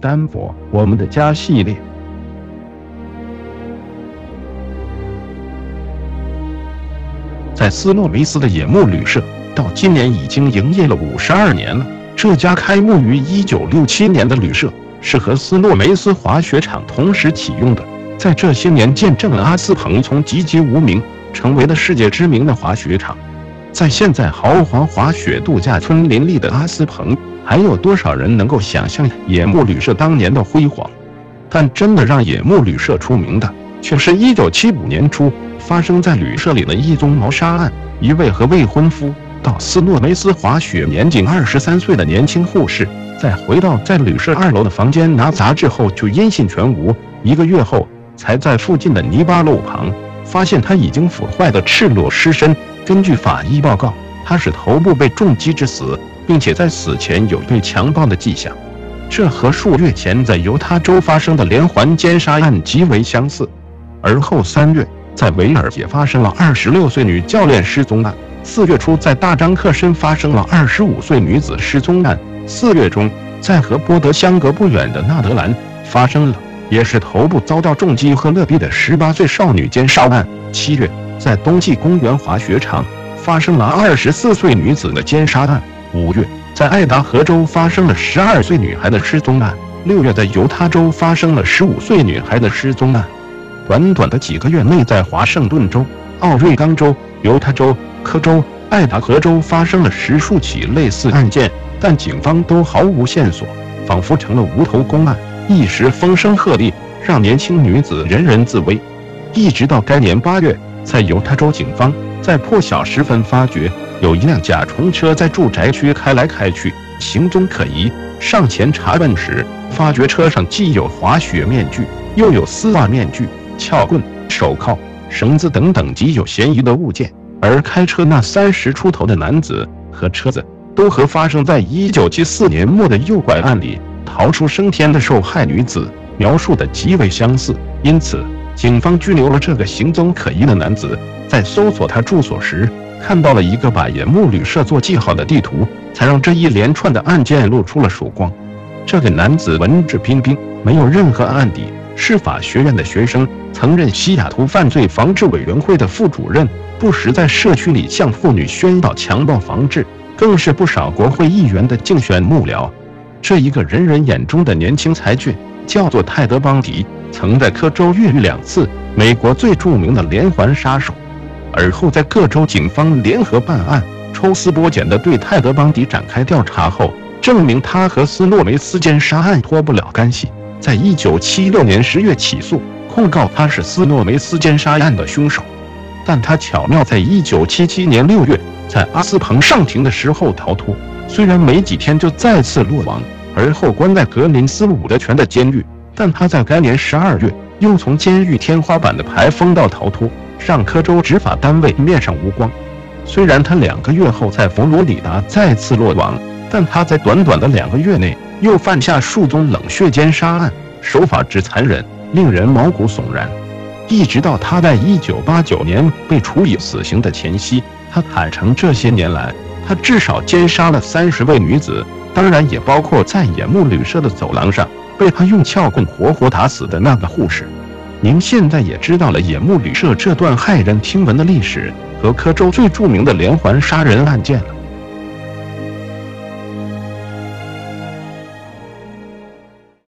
丹佛我们的家系列。在斯诺维斯的野木旅社，到今年已经营业了五十二年了。这家开幕于一九六七年的旅社，是和斯诺梅斯滑雪场同时启用的。在这些年，见证了阿斯彭从籍籍无名，成为了世界知名的滑雪场。在现在豪华滑雪度假村林立的阿斯彭，还有多少人能够想象野木旅社当年的辉煌？但真的让野木旅社出名的，却是一九七五年初发生在旅社里的一宗谋杀案。一位和未婚夫到斯诺梅斯滑雪、年仅二十三岁的年轻护士，在回到在旅社二楼的房间拿杂志后，就音信全无。一个月后，才在附近的泥巴路旁发现他已经腐坏的赤裸尸身。根据法医报告，他是头部被重击致死，并且在死前有被强暴的迹象。这和数月前在犹他州发生的连环奸杀案极为相似。而后三月，在维尔也发生了二十六岁女教练失踪案；四月初，在大张克申发生了二十五岁女子失踪案；四月中，在和波德相隔不远的纳德兰发生了也是头部遭到重击和勒毙的十八岁少女奸杀案；七月，在冬季公园滑雪场发生了二十四岁女子的奸杀案；五月。在爱达荷州发生了十二岁女孩的失踪案，六月在犹他州发生了十五岁女孩的失踪案。短短的几个月内，在华盛顿州、奥瑞冈州、犹他州、科州、爱达荷州发生了十数起类似案件，但警方都毫无线索，仿佛成了无头公案，一时风声鹤唳，让年轻女子人人自危。一直到该年八月，在犹他州警方在破晓时分发觉。有一辆甲虫车在住宅区开来开去，行踪可疑。上前查问时，发觉车上既有滑雪面具，又有丝袜面具、撬棍、手铐、绳子等等极有嫌疑的物件。而开车那三十出头的男子和车子，都和发生在一九七四年末的诱拐案里逃出升天的受害女子描述的极为相似。因此，警方拘留了这个行踪可疑的男子。在搜索他住所时，看到了一个把野木旅社做记号的地图，才让这一连串的案件露出了曙光。这个男子文质彬彬，没有任何案底，是法学院的学生，曾任西雅图犯罪防治委员会的副主任，不时在社区里向妇女宣导强暴防治，更是不少国会议员的竞选幕僚。这一个人人眼中的年轻才俊，叫做泰德·邦迪，曾在科州越狱两次，美国最著名的连环杀手。而后，在各州警方联合办案、抽丝剥茧地对泰德·邦迪展开调查后，证明他和斯诺梅斯奸杀案脱不了干系。在一九七六年十月起诉，控告他是斯诺梅斯奸杀案的凶手。但他巧妙在一九七七年六月在阿斯彭上庭的时候逃脱，虽然没几天就再次落网，而后关在格林斯伍德泉的监狱，但他在该年十二月又从监狱天花板的排风道逃脱。让科州执法单位面上无光。虽然他两个月后在佛罗里达再次落网，但他在短短的两个月内又犯下数宗冷血奸杀案，手法之残忍，令人毛骨悚然。一直到他在1989年被处以死刑的前夕，他坦诚这些年来他至少奸杀了三十位女子，当然也包括在野木旅社的走廊上被他用撬棍活活打死的那个护士。您现在也知道了野木旅社这段骇人听闻的历史和科州最著名的连环杀人案件了。